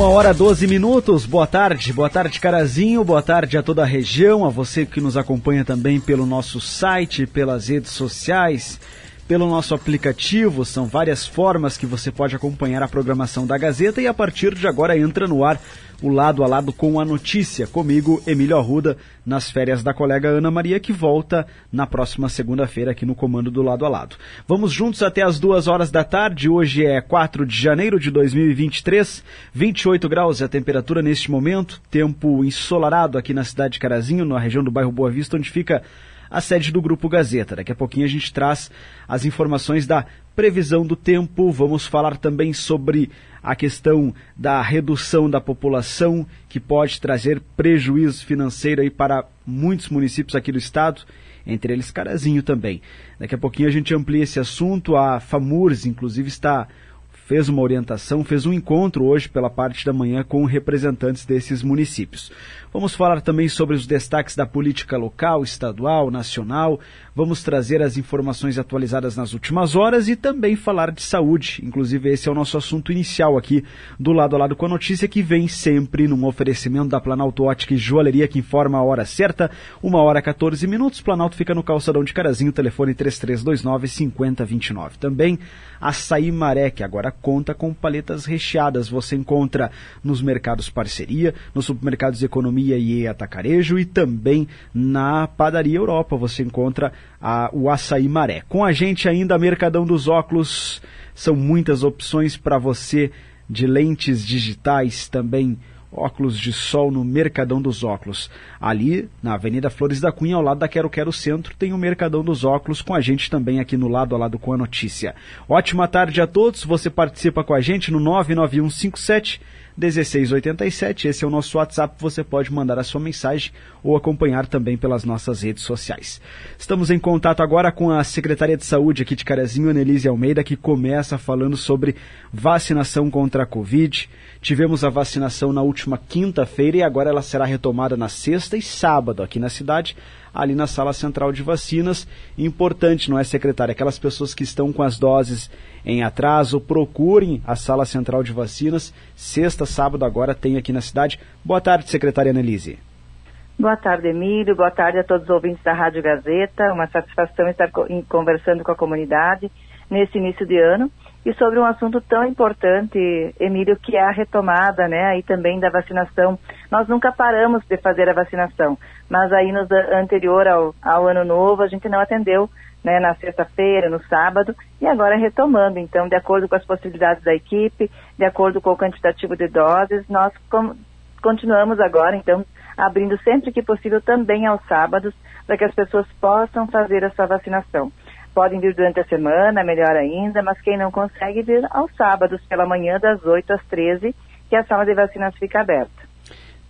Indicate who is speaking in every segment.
Speaker 1: Uma hora 12 minutos, boa tarde, boa tarde Carazinho, boa tarde a toda a região, a você que nos acompanha também pelo nosso site, pelas redes sociais, pelo nosso aplicativo. São várias formas que você pode acompanhar a programação da Gazeta e a partir de agora entra no ar o lado a lado com a notícia. Comigo, Emílio Arruda, nas férias da colega Ana Maria, que volta na próxima segunda-feira aqui no comando do lado a lado. Vamos juntos até as duas horas da tarde. Hoje é 4 de janeiro de 2023, 28 graus é a temperatura neste momento. Tempo ensolarado aqui na cidade de Carazinho, na região do bairro Boa Vista, onde fica a sede do Grupo Gazeta. Daqui a pouquinho a gente traz as informações da previsão do tempo. Vamos falar também sobre a questão da redução da população, que pode trazer prejuízo financeiro aí para muitos municípios aqui do estado, entre eles Carazinho também. Daqui a pouquinho a gente amplia esse assunto. A FAMURS, inclusive, está fez uma orientação, fez um encontro hoje pela parte da manhã com representantes desses municípios. Vamos falar também sobre os destaques da política local, estadual, nacional. Vamos trazer as informações atualizadas nas últimas horas e também falar de saúde. Inclusive, esse é o nosso assunto inicial aqui, do lado a lado com a notícia que vem sempre num oferecimento da Planalto Ótica e Joalheria, que informa a hora certa, uma hora 14 minutos. Planalto fica no calçadão de Carazinho, telefone 3329-5029. Também Açaí Maré, que agora conta com paletas recheadas. Você encontra nos mercados parceria, nos supermercados economia e Atacarejo e também na Padaria Europa você encontra a, o açaí maré. Com a gente ainda Mercadão dos Óculos, são muitas opções para você de lentes digitais também óculos de sol no Mercadão dos Óculos. Ali, na Avenida Flores da Cunha, ao lado da Quero Quero Centro, tem o Mercadão dos Óculos com a gente também aqui no lado a lado com a notícia. Ótima tarde a todos. Você participa com a gente no 99157 1687. Esse é o nosso WhatsApp. Você pode mandar a sua mensagem ou acompanhar também pelas nossas redes sociais. Estamos em contato agora com a Secretaria de Saúde aqui de Carazinho, Annelise Almeida, que começa falando sobre vacinação contra a Covid. Tivemos a vacinação na última quinta-feira e agora ela será retomada na sexta e sábado aqui na cidade ali na sala central de vacinas. Importante, não é, secretária? Aquelas pessoas que estão com as doses em atraso, procurem a sala central de vacinas. Sexta, sábado, agora tem aqui na cidade. Boa tarde, secretária Annelise.
Speaker 2: Boa tarde, Emílio. Boa tarde a todos os ouvintes da Rádio Gazeta. Uma satisfação estar conversando com a comunidade nesse início de ano e sobre um assunto tão importante, Emílio, que é a retomada, né, aí também da vacinação. Nós nunca paramos de fazer a vacinação, mas aí no anterior ao, ao ano novo a gente não atendeu, né, na sexta-feira, no sábado, e agora retomando. Então, de acordo com as possibilidades da equipe, de acordo com o quantitativo de doses, nós com, continuamos agora, então, abrindo sempre que possível também aos sábados, para que as pessoas possam fazer a sua vacinação. Podem vir durante a semana, melhor ainda, mas quem não consegue vir aos sábados, pela manhã, das 8 às 13, que a sala de vacinas fica aberta.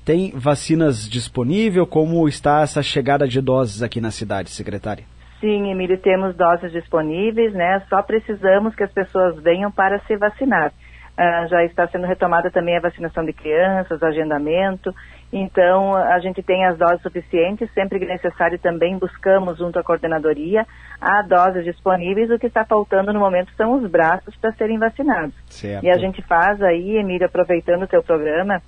Speaker 1: Tem vacinas disponível? Como está essa chegada de doses aqui na cidade, secretária?
Speaker 2: Sim, Emílio, temos doses disponíveis, né? Só precisamos que as pessoas venham para se vacinar. Uh, já está sendo retomada também a vacinação de crianças, agendamento. Então, a gente tem as doses suficientes, sempre que necessário também buscamos junto à coordenadoria a doses disponíveis. O que está faltando no momento são os braços para serem vacinados. Certo. E a gente faz aí, Emílio, aproveitando o teu programa,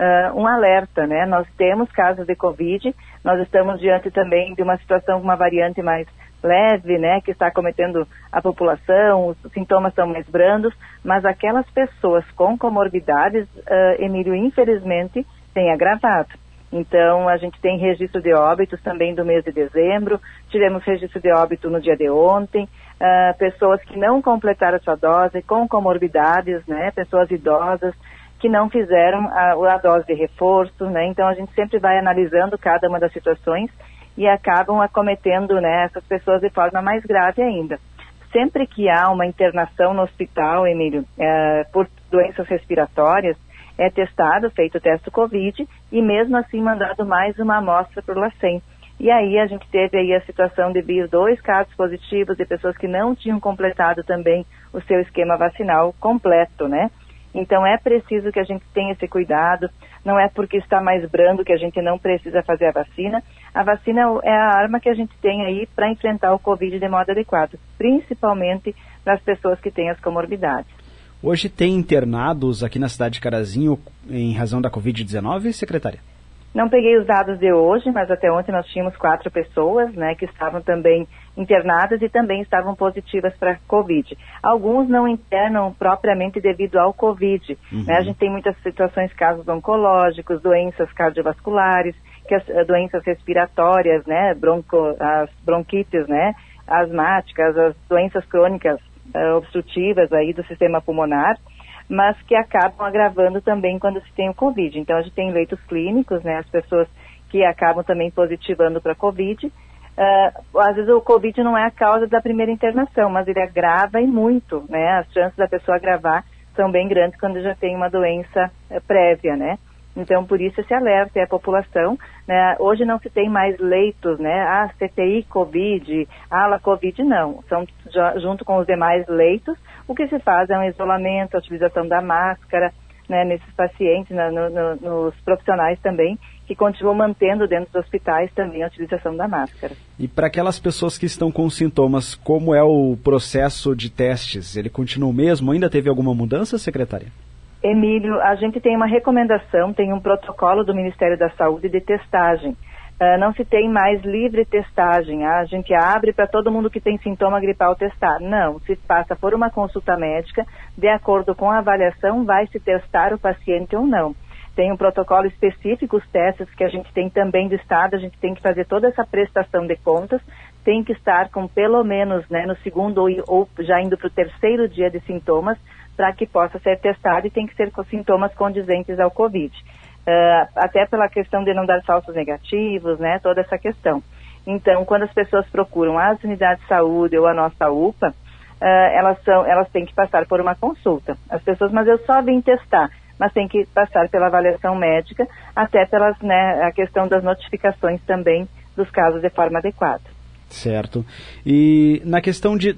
Speaker 2: uh, um alerta, né? Nós temos casos de Covid, nós estamos diante também de uma situação com uma variante mais leve, né, que está acometendo a população, os sintomas são mais brandos, mas aquelas pessoas com comorbidades, uh, Emílio, infelizmente, têm agravado. Então, a gente tem registro de óbitos também do mês de dezembro, tivemos registro de óbito no dia de ontem, uh, pessoas que não completaram sua dose, com comorbidades, né, pessoas idosas, que não fizeram a, a dose de reforço, né, então a gente sempre vai analisando cada uma das situações e acabam acometendo né, essas pessoas de forma mais grave ainda. Sempre que há uma internação no hospital, Emílio, é, por doenças respiratórias, é testado, feito o teste Covid e mesmo assim mandado mais uma amostra para o LACEN. E aí a gente teve aí a situação de vir dois casos positivos de pessoas que não tinham completado também o seu esquema vacinal completo, né? Então é preciso que a gente tenha esse cuidado. Não é porque está mais brando que a gente não precisa fazer a vacina. A vacina é a arma que a gente tem aí para enfrentar o Covid de modo adequado, principalmente nas pessoas que têm as comorbidades.
Speaker 1: Hoje tem internados aqui na cidade de Carazinho em razão da Covid-19, secretária?
Speaker 2: Não peguei os dados de hoje, mas até ontem nós tínhamos quatro pessoas, né, que estavam também internadas e também estavam positivas para Covid. Alguns não internam propriamente devido ao Covid. Uhum. Né? A gente tem muitas situações, casos oncológicos, doenças cardiovasculares, que as, eh, doenças respiratórias, né, bronco, as bronquites, né, asmáticas, as doenças crônicas uh, obstrutivas aí do sistema pulmonar mas que acabam agravando também quando se tem o Covid. Então, a gente tem leitos clínicos, né, as pessoas que acabam também positivando para Covid. Uh, às vezes o Covid não é a causa da primeira internação, mas ele agrava e muito, né? As chances da pessoa agravar são bem grandes quando já tem uma doença prévia, né? Então, por isso esse alerta é a população. Né? Hoje não se tem mais leitos, né? Ah, CTI Covid, ala Covid, não. São junto com os demais leitos. O que se faz é um isolamento, a utilização da máscara, né, nesses pacientes, né, no, no, nos profissionais também, que continuam mantendo dentro dos hospitais também a utilização da máscara.
Speaker 1: E para aquelas pessoas que estão com sintomas, como é o processo de testes? Ele continua o mesmo? Ainda teve alguma mudança, secretária?
Speaker 2: Emílio, a gente tem uma recomendação, tem um protocolo do Ministério da Saúde de testagem. Uh, não se tem mais livre testagem. Ah, a gente abre para todo mundo que tem sintoma gripal testar. Não, se passa por uma consulta médica, de acordo com a avaliação, vai se testar o paciente ou não. Tem um protocolo específico, os testes que a gente tem também do Estado, a gente tem que fazer toda essa prestação de contas, tem que estar com pelo menos né, no segundo ou, ou já indo para o terceiro dia de sintomas, para que possa ser testado e tem que ser com sintomas condizentes ao Covid. Uh, até pela questão de não dar falsos negativos, né, toda essa questão. Então, quando as pessoas procuram as unidades de saúde ou a nossa UPA, uh, elas, são, elas têm que passar por uma consulta. As pessoas, mas eu só vim testar, mas tem que passar pela avaliação médica, até pela né, a questão das notificações também dos casos de forma adequada.
Speaker 1: Certo. E na questão de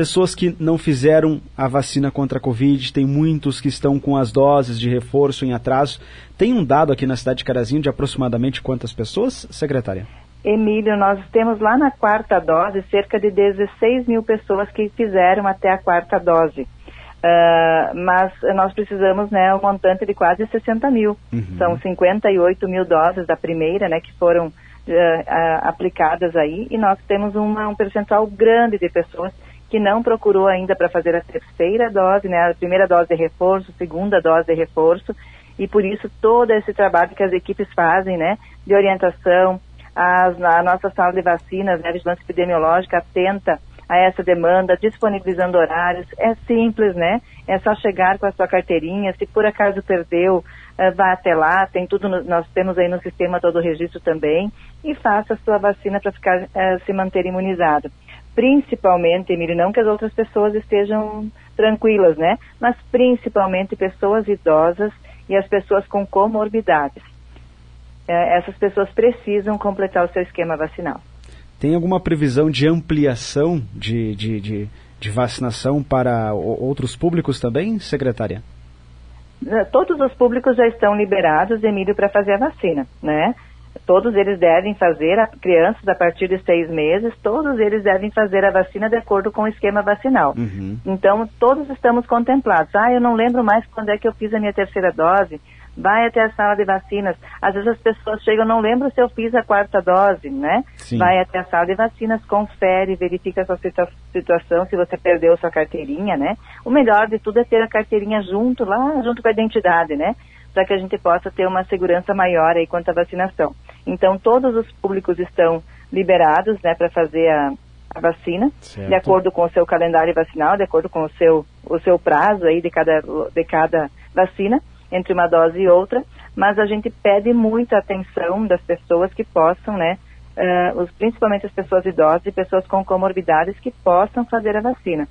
Speaker 1: pessoas que não fizeram a vacina contra a Covid, tem muitos que estão com as doses de reforço em atraso. Tem um dado aqui na cidade de Carazinho de aproximadamente quantas pessoas, secretária?
Speaker 2: Emílio, nós temos lá na quarta dose cerca de 16 mil pessoas que fizeram até a quarta dose. Uh, mas nós precisamos, né, um montante de quase 60 mil. Uhum. São 58 mil doses da primeira, né, que foram uh, uh, aplicadas aí, e nós temos uma, um percentual grande de pessoas que não procurou ainda para fazer a terceira dose, né, a primeira dose de reforço, segunda dose de reforço, e por isso todo esse trabalho que as equipes fazem, né, de orientação, as, a nossa sala de vacinas, né, a vigilância epidemiológica atenta a essa demanda, disponibilizando horários, é simples, né, é só chegar com a sua carteirinha, se por acaso perdeu, uh, vá até lá, tem tudo, no, nós temos aí no sistema todo o registro também, e faça a sua vacina para ficar, uh, se manter imunizado principalmente, Emílio, não que as outras pessoas estejam tranquilas, né? Mas principalmente pessoas idosas e as pessoas com comorbidades. É, essas pessoas precisam completar o seu esquema vacinal.
Speaker 1: Tem alguma previsão de ampliação de, de, de, de vacinação para outros públicos também, secretária?
Speaker 2: Todos os públicos já estão liberados, Emílio, para fazer a vacina, né? Todos eles devem fazer, a, crianças a partir de seis meses, todos eles devem fazer a vacina de acordo com o esquema vacinal. Uhum. Então, todos estamos contemplados. Ah, eu não lembro mais quando é que eu fiz a minha terceira dose. Vai até a sala de vacinas. Às vezes as pessoas chegam, não lembro se eu fiz a quarta dose, né? Sim. Vai até a sala de vacinas, confere, verifica a sua situa situação, se você perdeu sua carteirinha, né? O melhor de tudo é ter a carteirinha junto, lá junto com a identidade, né? para que a gente possa ter uma segurança maior aí quanto à vacinação. Então, todos os públicos estão liberados, né, para fazer a, a vacina, certo. de acordo com o seu calendário vacinal, de acordo com o seu, o seu prazo aí de cada, de cada vacina, entre uma dose e outra, mas a gente pede muita atenção das pessoas que possam, né, uh, os, principalmente as pessoas idosas e pessoas com comorbidades que possam fazer a vacina.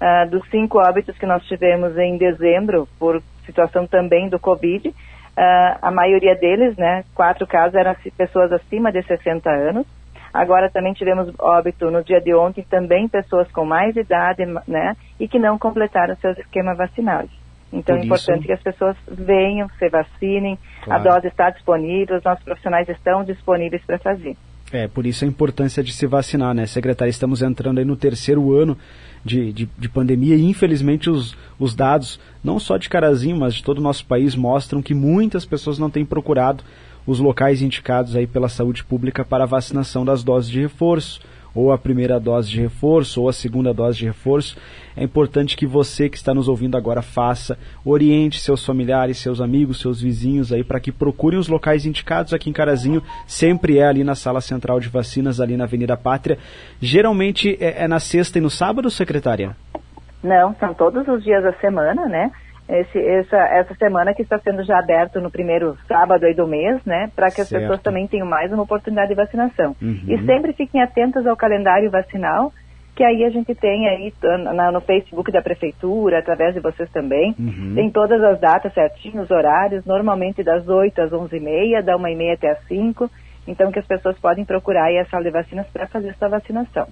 Speaker 2: Uh, dos cinco óbitos que nós tivemos em dezembro, por situação também do Covid, uh, a maioria deles, né, quatro casos eram pessoas acima de 60 anos. Agora também tivemos óbito no dia de ontem também pessoas com mais idade, né, e que não completaram seus esquemas vacinais. Então Por é importante isso... que as pessoas venham, se vacinem, claro. a dose está disponível, os nossos profissionais estão disponíveis para fazer.
Speaker 1: É, por isso a importância de se vacinar, né, secretária? Estamos entrando aí no terceiro ano de, de, de, pandemia e infelizmente os, os dados, não só de Carazinho, mas de todo o nosso país, mostram que muitas pessoas não têm procurado os locais indicados aí pela saúde pública para a vacinação das doses de reforço ou a primeira dose de reforço ou a segunda dose de reforço. É importante que você que está nos ouvindo agora faça, oriente seus familiares, seus amigos, seus vizinhos aí para que procurem os locais indicados aqui em Carazinho. Sempre é ali na sala central de vacinas, ali na Avenida Pátria. Geralmente é, é na sexta e no sábado, secretária?
Speaker 2: Não, são todos os dias da semana, né? Esse, essa, essa semana que está sendo já aberto no primeiro sábado aí do mês, né, para que as certo. pessoas também tenham mais uma oportunidade de vacinação. Uhum. E sempre fiquem atentas ao calendário vacinal, que aí a gente tem aí na, no Facebook da prefeitura, através de vocês também, uhum. tem todas as datas certinhos, os horários, normalmente das 8 às 11h30, da 1h30 até as 5 então que as pessoas podem procurar aí a sala de vacinas para fazer essa vacinação.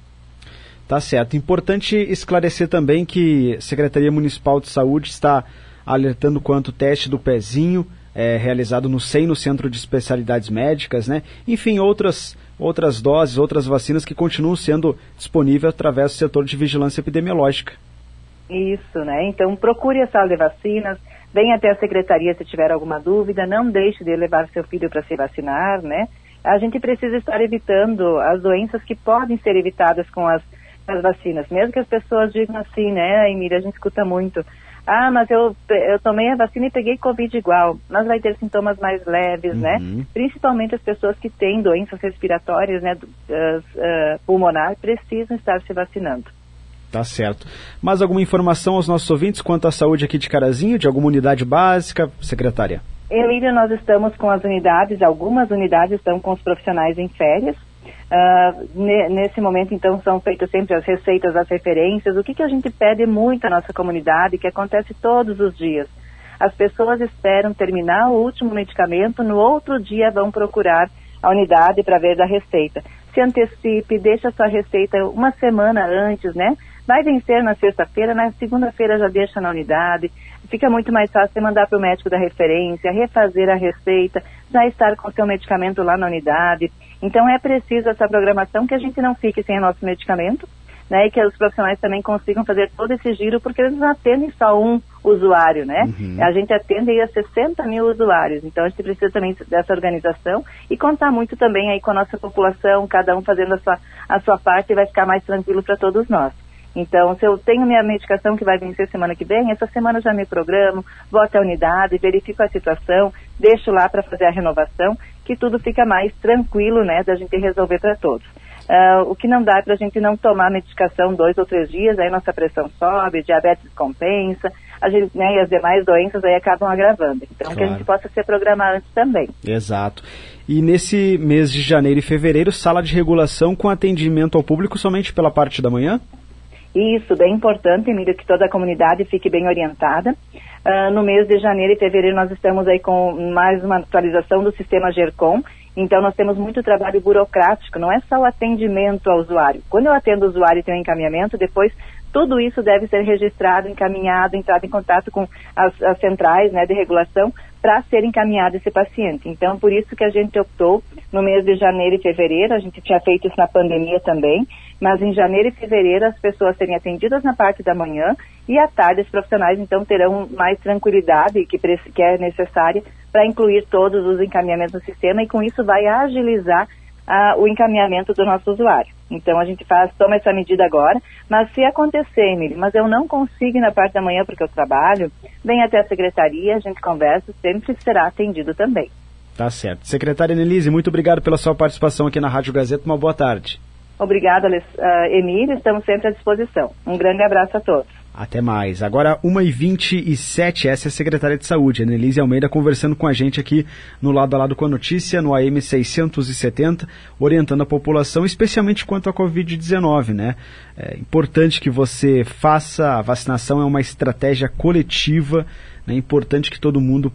Speaker 1: Tá certo. Importante esclarecer também que a Secretaria Municipal de Saúde está alertando quanto o teste do pezinho é, realizado no SEI, no Centro de Especialidades Médicas, né? Enfim, outras, outras doses, outras vacinas que continuam sendo disponíveis através do setor de vigilância epidemiológica.
Speaker 2: Isso, né? Então procure a sala de vacinas, venha até a secretaria se tiver alguma dúvida, não deixe de levar seu filho para se vacinar, né? A gente precisa estar evitando as doenças que podem ser evitadas com as, as vacinas. Mesmo que as pessoas digam assim, né, Emília, a gente escuta muito, ah, mas eu, eu tomei a vacina e peguei Covid igual. Mas vai ter sintomas mais leves, né? uhum. né? Principalmente as pessoas que têm doenças respiratórias, né, uh, uh, pulmonar, precisam estar se vacinando.
Speaker 1: Tá certo. Mais alguma informação aos nossos ouvintes quanto à saúde aqui de Carazinho, de alguma unidade básica, secretária?
Speaker 2: Emílio, nós estamos com as unidades, algumas unidades estão com os profissionais em férias, Uh, nesse momento, então, são feitas sempre as receitas, as referências. O que, que a gente pede muito à nossa comunidade, que acontece todos os dias? As pessoas esperam terminar o último medicamento, no outro dia vão procurar a unidade para ver da receita. Se antecipe, deixa a sua receita uma semana antes, né? Vai vencer na sexta-feira, na segunda-feira já deixa na unidade. Fica muito mais fácil você mandar para o médico da referência, refazer a receita, já estar com o seu medicamento lá na unidade. Então é preciso essa programação que a gente não fique sem o nosso medicamento, né, e que os profissionais também consigam fazer todo esse giro, porque eles não atendem só um usuário, né? Uhum. A gente atende aí a 60 mil usuários, então a gente precisa também dessa organização e contar muito também aí com a nossa população, cada um fazendo a sua, a sua parte e vai ficar mais tranquilo para todos nós. Então, se eu tenho minha medicação que vai vencer semana que vem, essa semana eu já me programo, vou até a unidade, verifico a situação, deixo lá para fazer a renovação, que tudo fica mais tranquilo, né, da gente resolver para todos. Uh, o que não dá é para a gente não tomar medicação dois ou três dias, aí nossa pressão sobe, diabetes compensa, a gente, né, e as demais doenças aí acabam agravando. Então, claro. que a gente possa se programar antes também.
Speaker 1: Exato. E nesse mês de janeiro e fevereiro, sala de regulação com atendimento ao público somente pela parte da manhã?
Speaker 2: Isso, bem importante, Emílio, que toda a comunidade fique bem orientada. Uh, no mês de janeiro e fevereiro nós estamos aí com mais uma atualização do sistema GERCOM, então nós temos muito trabalho burocrático, não é só o atendimento ao usuário. Quando eu atendo o usuário e tenho encaminhamento, depois tudo isso deve ser registrado, encaminhado, entrado em contato com as, as centrais né, de regulação para ser encaminhado esse paciente. Então, por isso que a gente optou no mês de janeiro e fevereiro, a gente tinha feito isso na pandemia também, mas em janeiro e fevereiro as pessoas serem atendidas na parte da manhã e à tarde os profissionais então terão mais tranquilidade que, que é necessária para incluir todos os encaminhamentos no sistema e com isso vai agilizar uh, o encaminhamento do nosso usuário. Então a gente faz, toma essa medida agora, mas se acontecer, Emílio, mas eu não consigo ir na parte da manhã porque eu trabalho, vem até a secretaria, a gente conversa, sempre será atendido também.
Speaker 1: Tá certo. Secretária Nelise, muito obrigado pela sua participação aqui na Rádio Gazeta. Uma boa tarde.
Speaker 2: Obrigada, uh, Emílio. Estamos sempre à disposição. Um grande abraço a todos.
Speaker 1: Até mais. Agora, 1h27, essa é a secretária de Saúde, Annelise Almeida, conversando com a gente aqui no lado a lado com a notícia, no AM 670, orientando a população, especialmente quanto à Covid-19, né? É importante que você faça, a vacinação é uma estratégia coletiva, né? É importante que todo mundo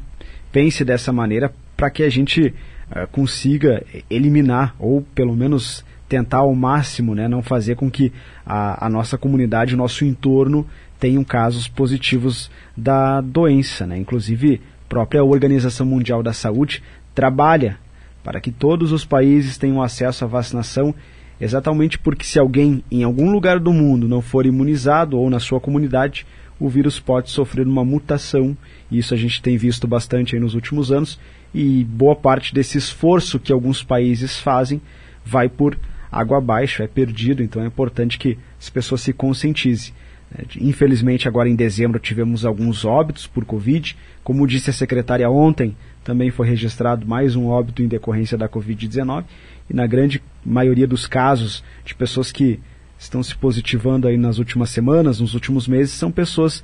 Speaker 1: pense dessa maneira para que a gente uh, consiga eliminar, ou pelo menos tentar ao máximo, né, não fazer com que a, a nossa comunidade, o nosso entorno tenham casos positivos da doença. Né? Inclusive, a própria Organização Mundial da Saúde trabalha para que todos os países tenham acesso à vacinação, exatamente porque se alguém em algum lugar do mundo não for imunizado ou na sua comunidade, o vírus pode sofrer uma mutação. Isso a gente tem visto bastante nos últimos anos e boa parte desse esforço que alguns países fazem vai por água abaixo, é perdido, então é importante que as pessoas se conscientizem. É, infelizmente, agora em dezembro tivemos alguns óbitos por Covid. Como disse a secretária ontem, também foi registrado mais um óbito em decorrência da Covid-19. E na grande maioria dos casos de pessoas que estão se positivando aí nas últimas semanas, nos últimos meses, são pessoas,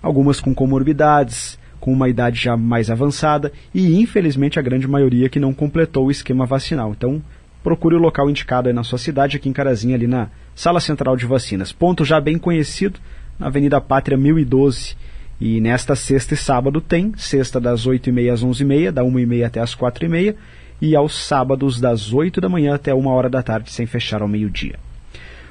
Speaker 1: algumas com comorbidades, com uma idade já mais avançada e, infelizmente, a grande maioria que não completou o esquema vacinal. Então, procure o local indicado aí na sua cidade, aqui em Carazinha, ali na Sala Central de Vacinas. Ponto já bem conhecido, na Avenida Pátria 1012. E nesta sexta e sábado tem, sexta das 8h30 às 11h30, da 1h30 até as 4h30, e aos sábados das 8 da manhã até 1 hora da tarde, sem fechar ao meio-dia.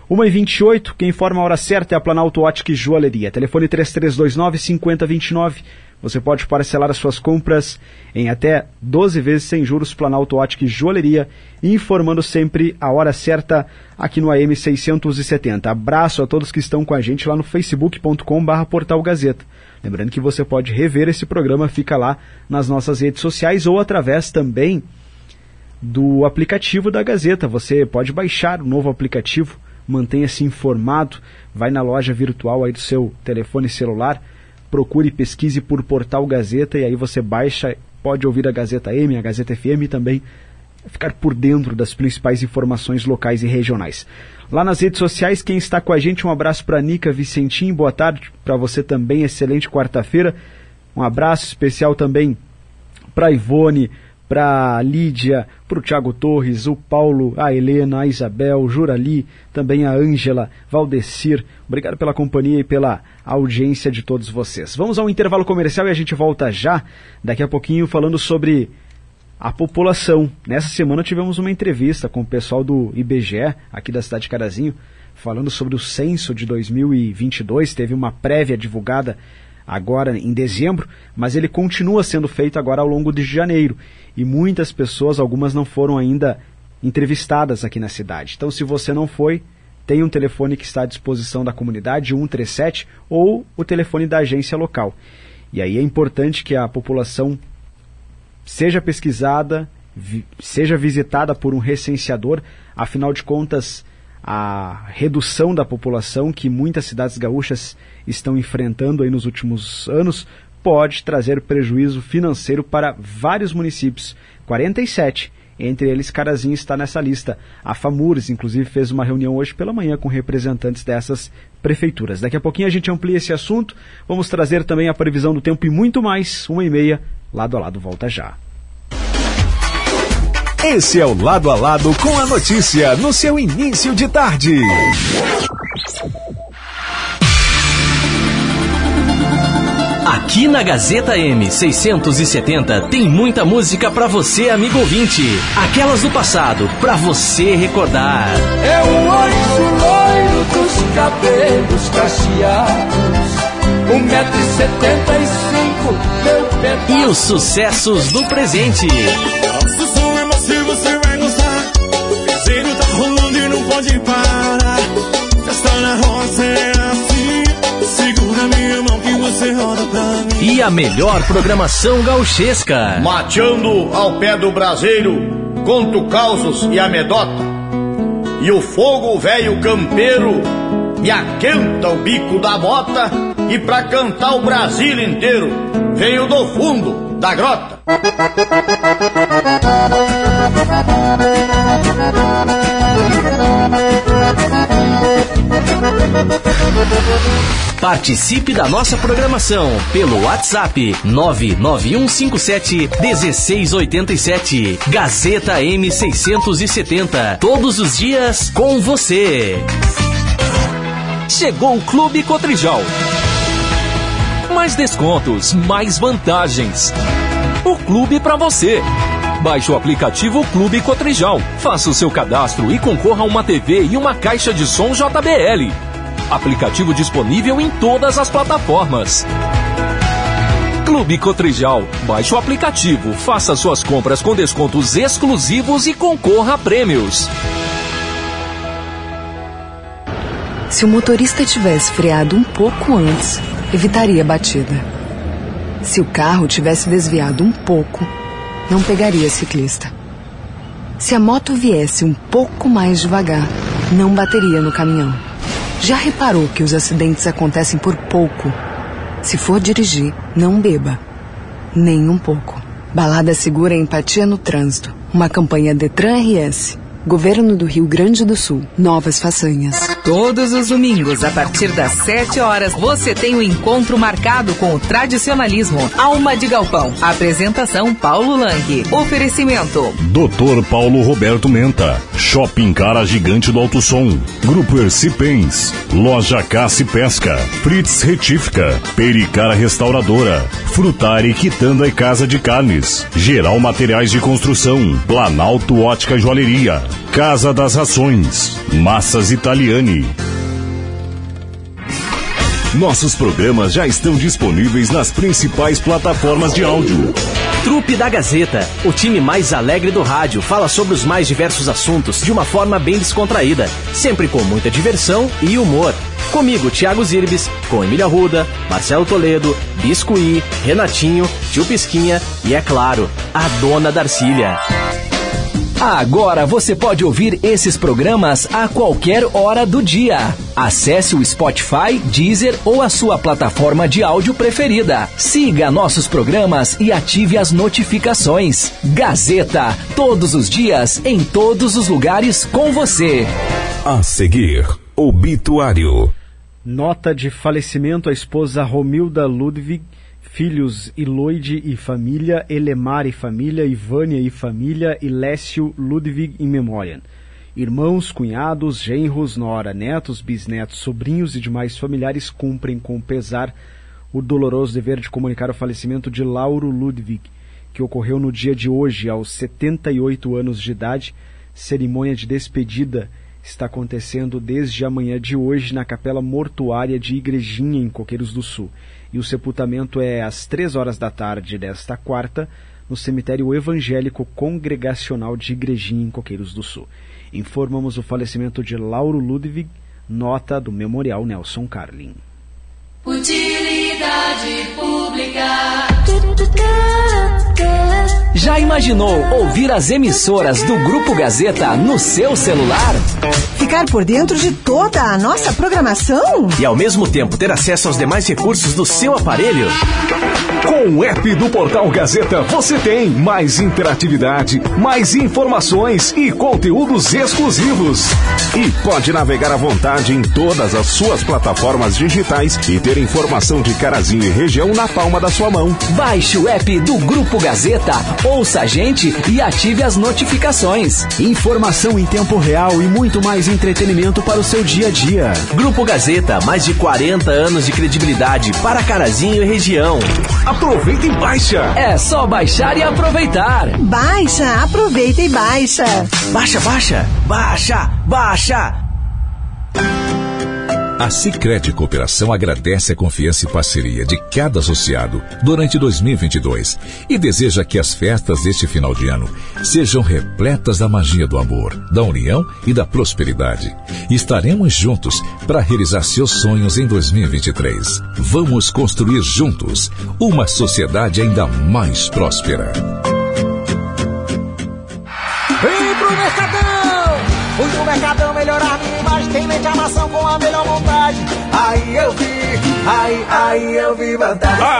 Speaker 1: 1h28, quem informa a hora certa é a Planalto Ótica e Joalheria. Telefone 3329 5029. Você pode parcelar as suas compras em até 12 vezes sem juros Planalto Ótica e Joalheria, informando sempre a hora certa aqui no AM 670. Abraço a todos que estão com a gente lá no facebook.com/barra Portal Gazeta. Lembrando que você pode rever esse programa, fica lá nas nossas redes sociais ou através também do aplicativo da Gazeta. Você pode baixar o novo aplicativo, mantenha-se informado, vai na loja virtual aí do seu telefone celular procure pesquise por Portal Gazeta e aí você baixa, pode ouvir a Gazeta M, a Gazeta FM e também ficar por dentro das principais informações locais e regionais. Lá nas redes sociais, quem está com a gente, um abraço para Nica Vicentim, boa tarde para você também, excelente quarta-feira. Um abraço especial também para Ivone, para Lídia, para o Tiago Torres, o Paulo, a Helena, a Isabel, Jurali, também a Ângela, Valdecir. Obrigado pela companhia e pela audiência de todos vocês. Vamos ao intervalo comercial e a gente volta já, daqui a pouquinho, falando sobre a população. Nessa semana tivemos uma entrevista com o pessoal do IBGE, aqui da cidade de Carazinho, falando sobre o censo de 2022. Teve uma prévia divulgada agora em dezembro, mas ele continua sendo feito agora ao longo de janeiro. E muitas pessoas, algumas não foram ainda entrevistadas aqui na cidade. Então, se você não foi, tem um telefone que está à disposição da comunidade, 137, ou o telefone da agência local. E aí é importante que a população seja pesquisada, vi, seja visitada por um recenseador, afinal de contas, a redução da população que muitas cidades gaúchas estão enfrentando aí nos últimos anos pode trazer prejuízo financeiro para vários municípios. 47, entre eles Carazinho está nessa lista. A FAMURS, inclusive, fez uma reunião hoje pela manhã com representantes dessas prefeituras. Daqui a pouquinho a gente amplia esse assunto. Vamos trazer também a previsão do tempo e muito mais. Uma e meia, lado a lado, volta já.
Speaker 3: Esse é o Lado a Lado com a notícia no seu início de tarde.
Speaker 4: Aqui na Gazeta M670 tem muita música para você, amigo ouvinte. Aquelas do passado, para você recordar.
Speaker 5: É o anjo loiro dos cabelos cacheados. Um metro e setenta e cinco, meu pedaço.
Speaker 4: E os sucessos do presente.
Speaker 6: Roça é assim. Segura minha mão que você roda pra mim.
Speaker 4: E a melhor programação gauchesca.
Speaker 7: Mateando ao pé do braseiro, conto causos e amedota. E o fogo velho campeiro me aquenta o bico da bota. E pra cantar o Brasil inteiro, venho do fundo da grota.
Speaker 4: Participe da nossa programação pelo WhatsApp 99157 1687. Gazeta M670. Todos os dias com você.
Speaker 8: Chegou o Clube Cotrijal. Mais descontos, mais vantagens. O clube para você. Baixe o aplicativo Clube Cotrijal. Faça o seu cadastro e concorra a uma TV e uma caixa de som JBL. Aplicativo disponível em todas as plataformas. Clube Cotrijal. Baixe o aplicativo, faça suas compras com descontos exclusivos e concorra a prêmios.
Speaker 9: Se o motorista tivesse freado um pouco antes, evitaria a batida. Se o carro tivesse desviado um pouco, não pegaria ciclista. Se a moto viesse um pouco mais devagar, não bateria no caminhão. Já reparou que os acidentes acontecem por pouco? Se for dirigir, não beba. Nem um pouco. Balada Segura Empatia no Trânsito. Uma campanha Detran RS. Governo do Rio Grande do Sul. Novas façanhas.
Speaker 10: Todos os domingos, a partir das 7 horas, você tem um encontro marcado com o tradicionalismo. Alma de Galpão. Apresentação Paulo Lang. Oferecimento.
Speaker 11: Doutor Paulo Roberto Menta. Shopping Cara Gigante do Alto Som. Grupo Erci Pens. Loja e Pesca. Fritz Retífica. Pericara Restauradora. Frutari Quitanda e Casa de Carnes. Geral Materiais de Construção. Planalto Ótica Joalheria. Casa das Rações. Massas Italiane. Nossos programas já estão disponíveis nas principais plataformas de áudio.
Speaker 4: Trupe da Gazeta, o time mais alegre do rádio, fala sobre os mais diversos assuntos de uma forma bem descontraída, sempre com muita diversão e humor. Comigo, Thiago Zirbis, com Emília Ruda, Marcelo Toledo, Biscuí, Renatinho, Tio Pisquinha e, é claro, a dona Darcília.
Speaker 12: Agora você pode ouvir esses programas a qualquer hora do dia. Acesse o Spotify, Deezer ou a sua plataforma de áudio preferida. Siga nossos programas e ative as notificações. Gazeta, todos os dias, em todos os lugares com você.
Speaker 11: A seguir, obituário.
Speaker 1: Nota de falecimento à esposa Romilda Ludwig filhos Iloide e família, Elemar e família, Ivânia e família e Lécio Ludwig in memoriam. Irmãos, cunhados, genros, nora, netos, bisnetos, sobrinhos e demais familiares cumprem com pesar o doloroso dever de comunicar o falecimento de Lauro Ludwig, que ocorreu no dia de hoje, aos 78 anos de idade. Cerimônia de despedida está acontecendo desde a manhã de hoje na capela mortuária de Igrejinha, em Coqueiros do Sul e o sepultamento é às três horas da tarde desta quarta, no cemitério evangélico congregacional de Igrejinha, em Coqueiros do Sul. Informamos o falecimento de Lauro Ludwig, nota do Memorial Nelson Carlin.
Speaker 13: Utilidade pública.
Speaker 12: Já imaginou ouvir as emissoras do Grupo Gazeta no seu celular?
Speaker 14: Ficar por dentro de toda a nossa programação?
Speaker 4: E ao mesmo tempo ter acesso aos demais recursos do seu aparelho?
Speaker 3: Com o app do Portal Gazeta você tem mais interatividade, mais informações e conteúdos exclusivos. E pode navegar à vontade em todas as suas plataformas digitais e ter informação de Carazinho e região na palma da sua mão.
Speaker 12: Baixe o app do Grupo Gazeta, ouça a gente e ative as notificações.
Speaker 1: Informação em tempo real e muito mais entretenimento para o seu dia a dia.
Speaker 4: Grupo Gazeta, mais de 40 anos de credibilidade para Carazinho e região.
Speaker 3: Aproveita e baixa!
Speaker 12: É só baixar e aproveitar.
Speaker 14: Baixa, aproveita e baixa.
Speaker 4: Baixa, baixa, baixa, baixa.
Speaker 11: A Sicredi Cooperação agradece a confiança e parceria de cada associado durante 2022 e deseja que as festas deste final de ano sejam repletas da magia do amor, da união e da prosperidade. Estaremos juntos para realizar seus sonhos em 2023. Vamos construir juntos uma sociedade ainda mais próspera.
Speaker 15: Imagem, tem mente armação com a melhor montagem. Aí eu vi,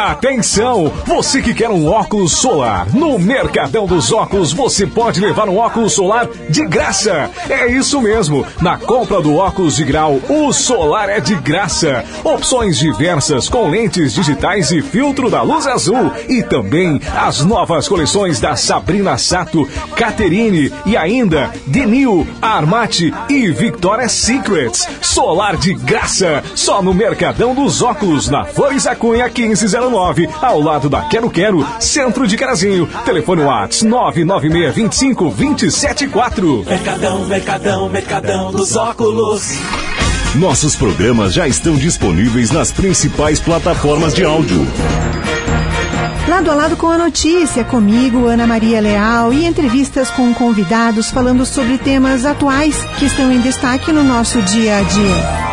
Speaker 3: Atenção! Você que quer um óculos solar, no Mercadão dos Óculos você pode levar um óculos solar de graça. É isso mesmo, na compra do óculos de grau, o solar é de graça. Opções diversas com lentes digitais e filtro da luz azul. E também as novas coleções da Sabrina Sato, Caterine e ainda Denil, Armate e Victoria's Secrets. Solar de graça, só no Mercadão dos Óculos, na Flores da Cunha 1509, ao lado da Quero Quero, centro de Carazinho. Telefone Whats 99625 274.
Speaker 13: Mercadão, Mercadão, Mercadão dos Óculos.
Speaker 11: Nossos programas já estão disponíveis nas principais plataformas de áudio.
Speaker 14: Lado a lado com a notícia, comigo, Ana Maria Leal, e entrevistas com convidados falando sobre temas atuais que estão em destaque no nosso dia a dia.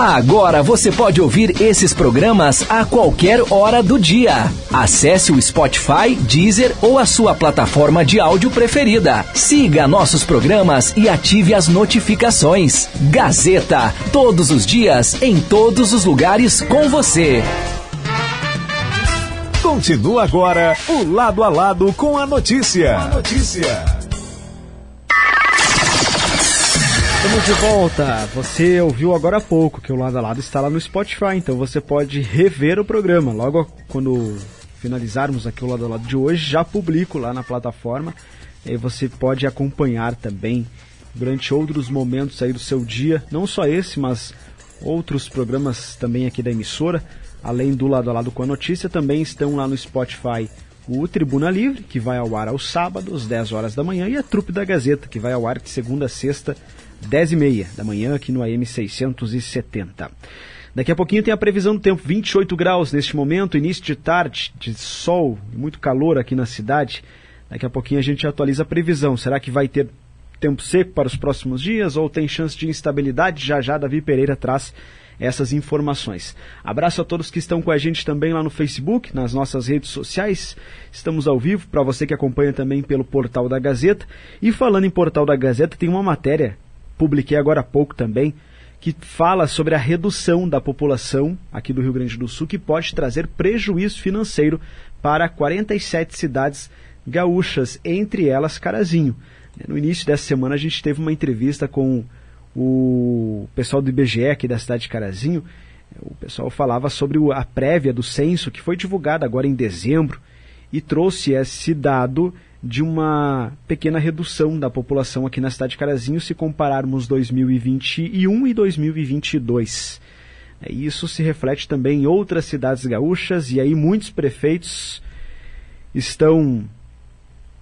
Speaker 12: Agora você pode ouvir esses programas a qualquer hora do dia. Acesse o Spotify, Deezer ou a sua plataforma de áudio preferida. Siga nossos programas e ative as notificações. Gazeta, todos os dias, em todos os lugares com você.
Speaker 3: Continua agora o lado a lado com a notícia. A notícia.
Speaker 1: Estamos de volta. Você ouviu agora há pouco que o lado a lado está lá no Spotify, então você pode rever o programa. Logo quando finalizarmos aqui o lado a lado de hoje, já publico lá na plataforma. E você pode acompanhar também durante outros momentos aí do seu dia, não só esse, mas outros programas também aqui da emissora, além do lado a lado com a notícia, também estão lá no Spotify o Tribuna Livre, que vai ao ar aos sábados, 10 horas da manhã, e a Trupe da Gazeta, que vai ao ar de segunda a sexta, 10 e meia da manhã aqui no AM 670. Daqui a pouquinho tem a previsão do tempo, 28 graus neste momento, início de tarde, de sol, muito calor aqui na cidade. Daqui a pouquinho a gente atualiza a previsão. Será que vai ter tempo seco para os próximos dias ou tem chance de instabilidade? Já já Davi Pereira traz essas informações. Abraço a todos que estão com a gente também lá no Facebook, nas nossas redes sociais. Estamos ao vivo para você que acompanha também pelo portal da Gazeta. E falando em portal da Gazeta, tem uma matéria publiquei agora há pouco também, que fala sobre a redução da população aqui do Rio Grande do Sul, que pode trazer prejuízo financeiro para 47 cidades gaúchas, entre elas Carazinho. No início dessa semana a gente teve uma entrevista com o pessoal do IBGE aqui da cidade de Carazinho. O pessoal falava sobre a prévia do censo que foi divulgada agora em dezembro e trouxe esse dado de uma pequena redução da população aqui na cidade de Carazinho se compararmos 2021 e 2022. É, isso se reflete também em outras cidades gaúchas e aí muitos prefeitos estão,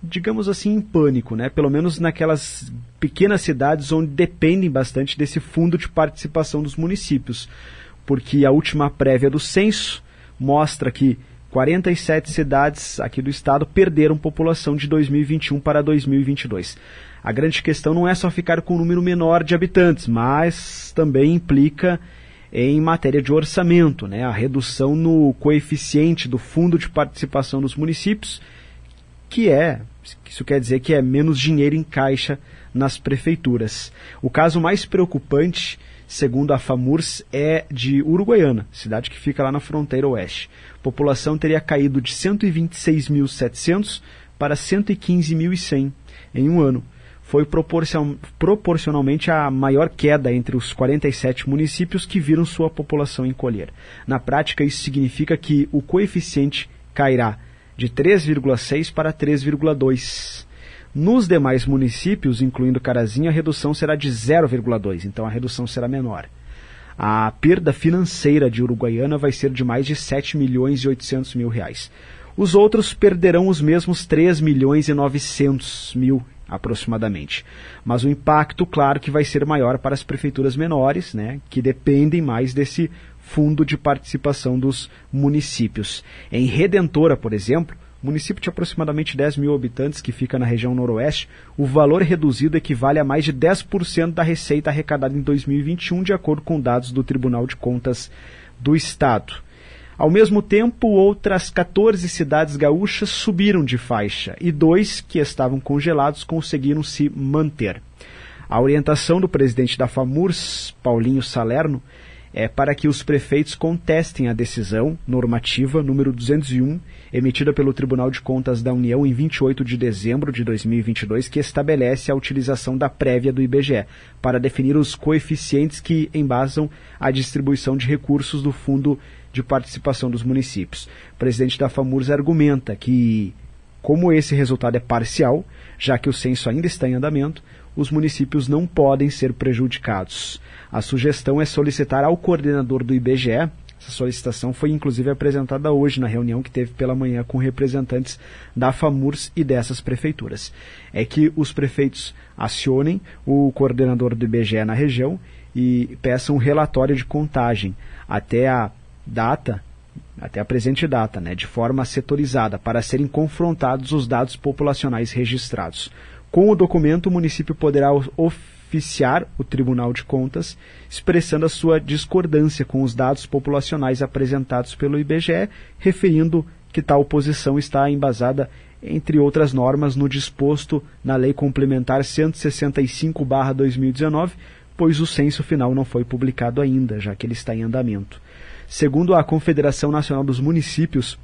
Speaker 1: digamos assim, em pânico, né? Pelo menos naquelas pequenas cidades onde dependem bastante desse fundo de participação dos municípios, porque a última prévia do censo mostra que 47 cidades aqui do estado perderam população de 2021 para 2022. A grande questão não é só ficar com um número menor de habitantes, mas também implica em matéria de orçamento, né? a redução no coeficiente do fundo de participação dos municípios, que é, isso quer dizer que é menos dinheiro em caixa nas prefeituras. O caso mais preocupante segundo a FAMURS, é de Uruguaiana, cidade que fica lá na fronteira oeste. A população teria caído de 126.700 para 115.100 em um ano. Foi proporcionalmente a maior queda entre os 47 municípios que viram sua população encolher. Na prática, isso significa que o coeficiente cairá de 3,6 para 3,2 nos demais municípios, incluindo Carazinho, a redução será de 0,2, então a redução será menor. A perda financeira de Uruguaiana vai ser de mais de 7 milhões e 800 mil reais. Os outros perderão os mesmos 3 milhões e 900 mil aproximadamente. Mas o impacto, claro, que vai ser maior para as prefeituras menores, né, que dependem mais desse fundo de participação dos municípios. Em Redentora, por exemplo, município de aproximadamente 10 mil habitantes que fica na região noroeste, o valor reduzido equivale a mais de 10% da receita arrecadada em 2021, de acordo com dados do Tribunal de Contas do Estado. Ao mesmo tempo, outras 14 cidades gaúchas subiram de faixa e dois que estavam congelados conseguiram se manter. A orientação do presidente da FAMURS, Paulinho Salerno, é para que os prefeitos contestem a decisão normativa número 201 emitida pelo Tribunal de Contas da União em 28 de dezembro de 2022, que estabelece a utilização da prévia do IBGE para definir os coeficientes que embasam a distribuição de recursos do Fundo de Participação dos Municípios. O presidente da FAMURS argumenta que, como esse resultado é parcial, já que o censo ainda está em andamento, os municípios não podem ser prejudicados. A sugestão é solicitar ao coordenador do IBGE essa solicitação foi inclusive apresentada hoje na reunião que teve pela manhã com representantes da FAMURS e dessas prefeituras. É que os prefeitos acionem o coordenador do IBGE na região e peçam um relatório de contagem até a data até a presente data, né, de forma setorizada, para serem confrontados os dados populacionais registrados. Com o documento, o município poderá oficiar o Tribunal de Contas, expressando a sua discordância com os dados populacionais apresentados pelo IBGE, referindo que tal posição está embasada, entre outras normas, no disposto na Lei Complementar 165-2019, pois o censo final não foi publicado ainda, já que ele está em andamento. Segundo a Confederação Nacional dos Municípios,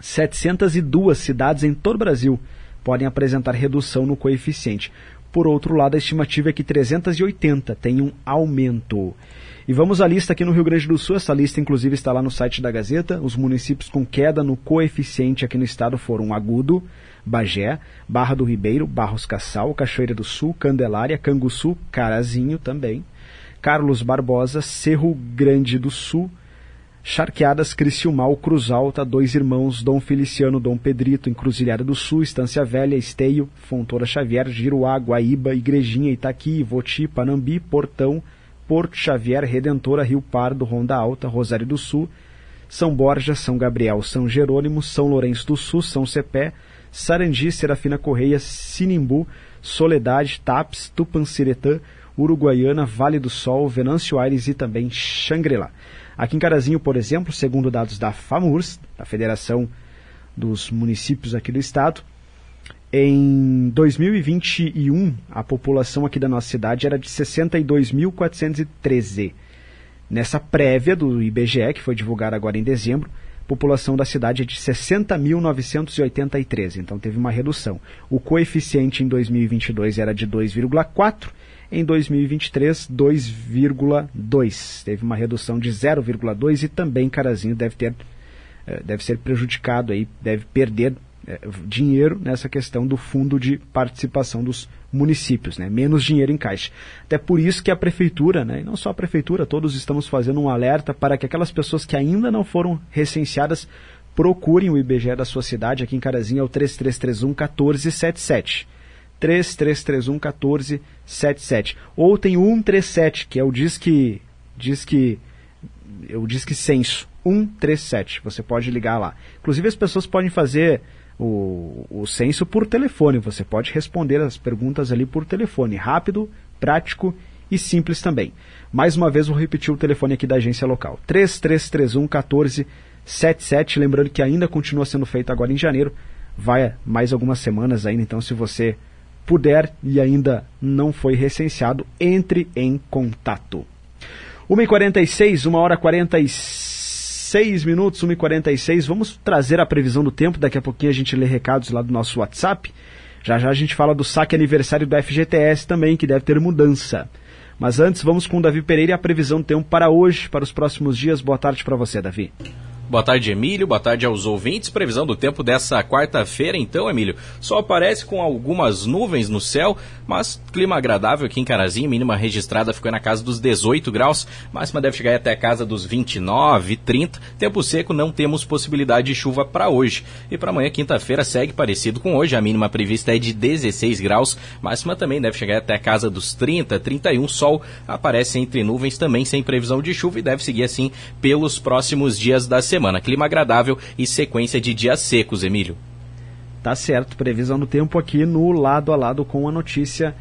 Speaker 1: 702 cidades em todo o Brasil podem apresentar redução no coeficiente. Por outro lado, a estimativa é que 380 tem um aumento. E vamos à lista aqui no Rio Grande do Sul. Essa lista, inclusive, está lá no site da Gazeta. Os municípios com queda no coeficiente aqui no estado foram Agudo, Bagé, Barra do Ribeiro, Barros Cassal, Cachoeira do Sul, Candelária, Canguçu, Carazinho também, Carlos Barbosa, Cerro Grande do Sul, Charqueadas, Criciúmal, Cruz Alta, Dois Irmãos, Dom Feliciano, Dom Pedrito, Encruzilhada do Sul, Estância Velha, Esteio, Fontoura Xavier, Giruá, Guaíba, Igrejinha, Itaqui, Voti, Panambi, Portão, Porto Xavier, Redentora, Rio Pardo, Ronda Alta, Rosário do Sul, São Borja, São Gabriel, São Jerônimo, São Lourenço do Sul, São Cepé, Sarandi, Serafina Correia, Sinimbu, Soledade, Taps, Tupanciretã, Uruguaiana, Vale do Sol, Venâncio Aires e também Xangri-Lá. Aqui em Carazinho, por exemplo, segundo dados da FAMURS, da Federação dos Municípios aqui do Estado, em 2021 a população aqui da nossa cidade era de 62.413. Nessa prévia do IBGE, que foi divulgada agora em dezembro, a população da cidade é de 60.983, então teve uma redução. O coeficiente em 2022 era de 2,4 em 2023, 2,2. Teve uma redução de 0,2 e também Carazinho deve ter eh, deve ser prejudicado aí, deve perder eh, dinheiro nessa questão do fundo de participação dos municípios, né? menos dinheiro em caixa. Até por isso que a prefeitura, né? e não só a prefeitura, todos estamos fazendo um alerta para que aquelas pessoas que ainda não foram recenseadas procurem o IBGE da sua cidade, aqui em Carazinho é o 3331 1477. 3331 1477. Ou tem o 137, que é o Disque, Disque, o Disque Censo. 137. Você pode ligar lá. Inclusive as pessoas podem fazer o, o censo por telefone. Você pode responder as perguntas ali por telefone. Rápido, prático e simples também. Mais uma vez vou repetir o telefone aqui da agência local. 3331 1477. Lembrando que ainda continua sendo feito agora em janeiro. Vai mais algumas semanas ainda, então se você puder e ainda não foi recenseado, entre em contato. 1h46, 1 hora 46 minutos, 1h46. Vamos trazer a previsão do tempo. Daqui a pouquinho a gente lê recados lá do nosso WhatsApp. Já já a gente fala do saque aniversário do FGTS também, que deve ter mudança. Mas antes, vamos com o Davi Pereira e a previsão do tempo para hoje, para os próximos dias. Boa tarde para você, Davi.
Speaker 16: Boa tarde, Emílio. Boa tarde aos ouvintes. Previsão do tempo dessa quarta-feira, então, Emílio. Só aparece com algumas nuvens no céu, mas clima agradável aqui em Carazinho. Mínima registrada ficou na casa dos 18 graus. Máxima deve chegar até a casa dos 29, 30. Tempo seco, não temos possibilidade de chuva para hoje. E para amanhã, quinta-feira, segue parecido com hoje. A mínima prevista é de 16 graus. Máxima também deve chegar até a casa dos 30, 31. Sol aparece entre nuvens também, sem previsão de chuva e deve seguir assim pelos próximos dias da semana semana. Clima agradável e sequência de dias secos, Emílio.
Speaker 1: Tá certo, previsão do tempo aqui no lado a lado com a notícia.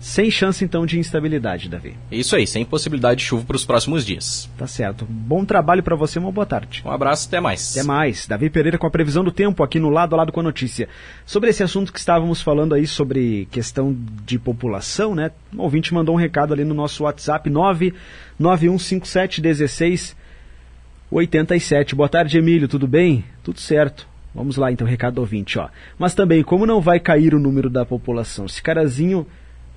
Speaker 1: Sem chance então de instabilidade, Davi.
Speaker 16: Isso aí, sem possibilidade de chuva para os próximos dias.
Speaker 1: Tá certo. Bom trabalho para você, uma boa tarde.
Speaker 16: Um abraço, até mais.
Speaker 1: Até mais. Davi Pereira com a previsão do tempo aqui no lado a lado com a notícia. Sobre esse assunto que estávamos falando aí sobre questão de população, né? Um ouvinte mandou um recado ali no nosso WhatsApp 9915716 87. Boa tarde, Emílio, tudo bem? Tudo certo. Vamos lá então, recado ouvinte, ó. Mas também, como não vai cair o número da população? Se Carazinho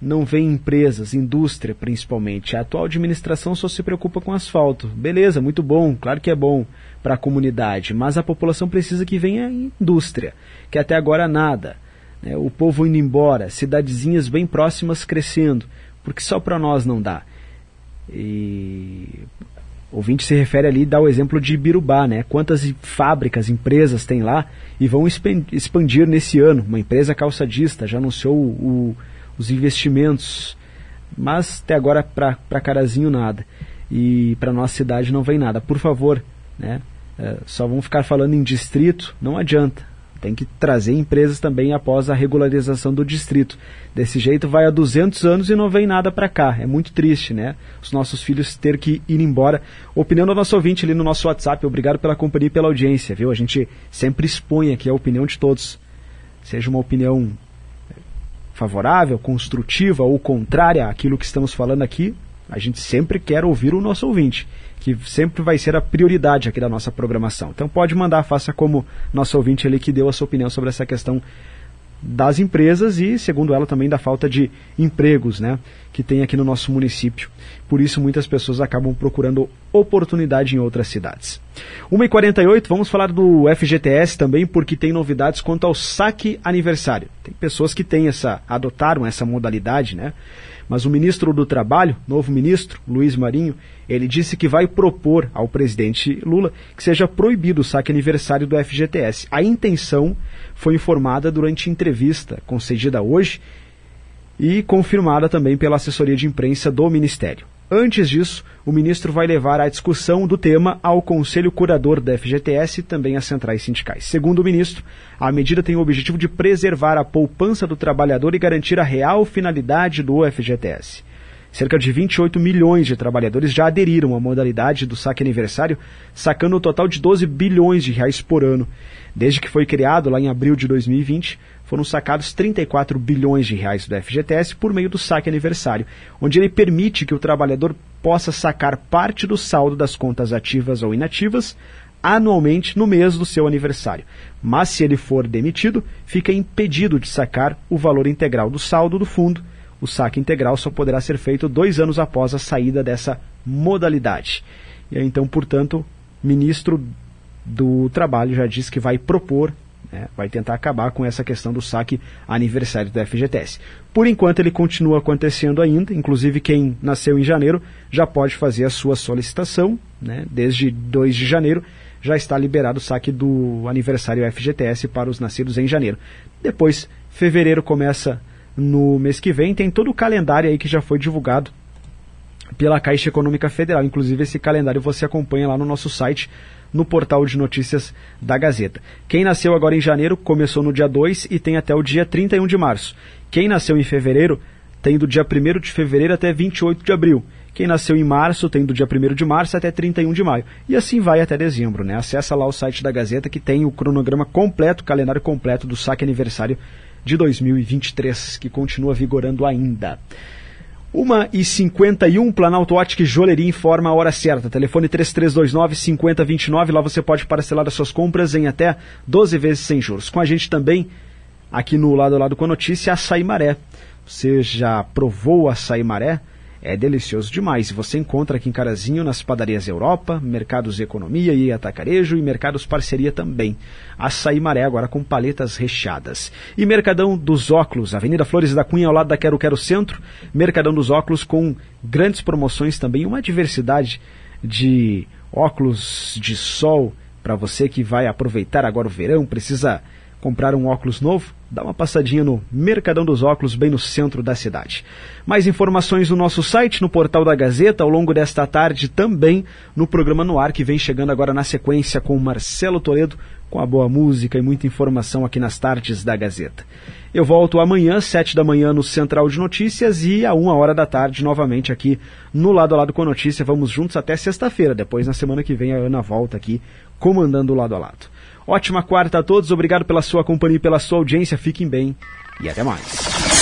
Speaker 1: não vem empresas, indústria principalmente, a atual administração só se preocupa com asfalto. Beleza, muito bom, claro que é bom para a comunidade, mas a população precisa que venha indústria, que até agora nada. Né? O povo indo embora, cidadezinhas bem próximas crescendo, porque só para nós não dá. E ouvinte se refere ali, dá o exemplo de Birubá, né? Quantas fábricas, empresas tem lá e vão expandir nesse ano. Uma empresa calçadista já anunciou o, os investimentos, mas até agora para Carazinho nada. E para nossa cidade não vem nada. Por favor, né? é, só vão ficar falando em distrito, não adianta. Tem que trazer empresas também após a regularização do distrito. Desse jeito vai há 200 anos e não vem nada para cá. É muito triste, né? Os nossos filhos ter que ir embora. Opinião do nosso ouvinte ali no nosso WhatsApp. Obrigado pela companhia e pela audiência, viu? A gente sempre expõe aqui a opinião de todos. Seja uma opinião favorável, construtiva ou contrária àquilo que estamos falando aqui, a gente sempre quer ouvir o nosso ouvinte que sempre vai ser a prioridade aqui da nossa programação. Então pode mandar, faça como nosso ouvinte ali que deu a sua opinião sobre essa questão das empresas e, segundo ela, também da falta de empregos né, que tem aqui no nosso município. Por isso, muitas pessoas acabam procurando oportunidade em outras cidades. 1h48, vamos falar do FGTS também, porque tem novidades quanto ao saque aniversário. Tem pessoas que têm essa, adotaram essa modalidade, né? Mas o ministro do Trabalho, novo ministro, Luiz Marinho, ele disse que vai propor ao presidente Lula que seja proibido o saque aniversário do FGTS. A intenção foi informada durante entrevista concedida hoje e confirmada também pela assessoria de imprensa do Ministério. Antes disso, o ministro vai levar a discussão do tema ao Conselho Curador da FGTS e também às centrais sindicais. Segundo o ministro, a medida tem o objetivo de preservar a poupança do trabalhador e garantir a real finalidade do FGTS. Cerca de 28 milhões de trabalhadores já aderiram à modalidade do saque aniversário, sacando um total de 12 bilhões de reais por ano. Desde que foi criado, lá em abril de 2020, foram sacados 34 bilhões de reais do FGTS por meio do saque aniversário, onde ele permite que o trabalhador possa sacar parte do saldo das contas ativas ou inativas anualmente no mês do seu aniversário. Mas se ele for demitido, fica impedido de sacar o valor integral do saldo do fundo. O saque integral só poderá ser feito dois anos após a saída dessa modalidade. E então, portanto, ministro do Trabalho já disse que vai propor né, vai tentar acabar com essa questão do saque aniversário do FGTS. Por enquanto, ele continua acontecendo ainda, inclusive quem nasceu em janeiro já pode fazer a sua solicitação, né, desde 2 de janeiro já está liberado o saque do aniversário FGTS para os nascidos em janeiro. Depois, fevereiro começa no mês que vem, tem todo o calendário aí que já foi divulgado pela Caixa Econômica Federal. Inclusive, esse calendário você acompanha lá no nosso site no portal de notícias da Gazeta. Quem nasceu agora em janeiro começou no dia 2 e tem até o dia 31 de março. Quem nasceu em fevereiro tem do dia 1 de fevereiro até 28 de abril. Quem nasceu em março tem do dia 1 de março até 31 de maio. E assim vai até dezembro, né? Acessa lá o site da Gazeta que tem o cronograma completo, o calendário completo do saque aniversário de 2023, que continua vigorando ainda. 1 e 51 Planalto Ótica Joalheria informa a hora certa. Telefone 3329-5029. Lá você pode parcelar as suas compras em até 12 vezes sem juros. Com a gente também, aqui no lado a lado com a notícia, açaí maré. Você já provou açaí maré? É delicioso demais. Você encontra aqui em Carazinho nas padarias Europa, Mercados Economia e Atacarejo e Mercados Parceria também. Açaí Maré agora com paletas recheadas. E Mercadão dos Óculos, Avenida Flores da Cunha ao lado da Quero Quero Centro. Mercadão dos Óculos com grandes promoções também, uma diversidade de óculos de sol para você que vai aproveitar agora o verão, precisa comprar um óculos novo, dá uma passadinha no Mercadão dos Óculos, bem no centro da cidade. Mais informações no nosso site, no portal da Gazeta, ao longo desta tarde, também no programa no ar, que vem chegando agora na sequência com Marcelo Toledo, com a boa música e muita informação aqui nas tardes da Gazeta. Eu volto amanhã, sete da manhã, no Central de Notícias e a uma hora da tarde, novamente aqui no Lado a Lado com a Notícia. Vamos juntos até sexta-feira. Depois, na semana que vem, a Ana volta aqui, comandando o Lado a Lado. Ótima quarta a todos, obrigado pela sua companhia e pela sua audiência. Fiquem bem e até mais.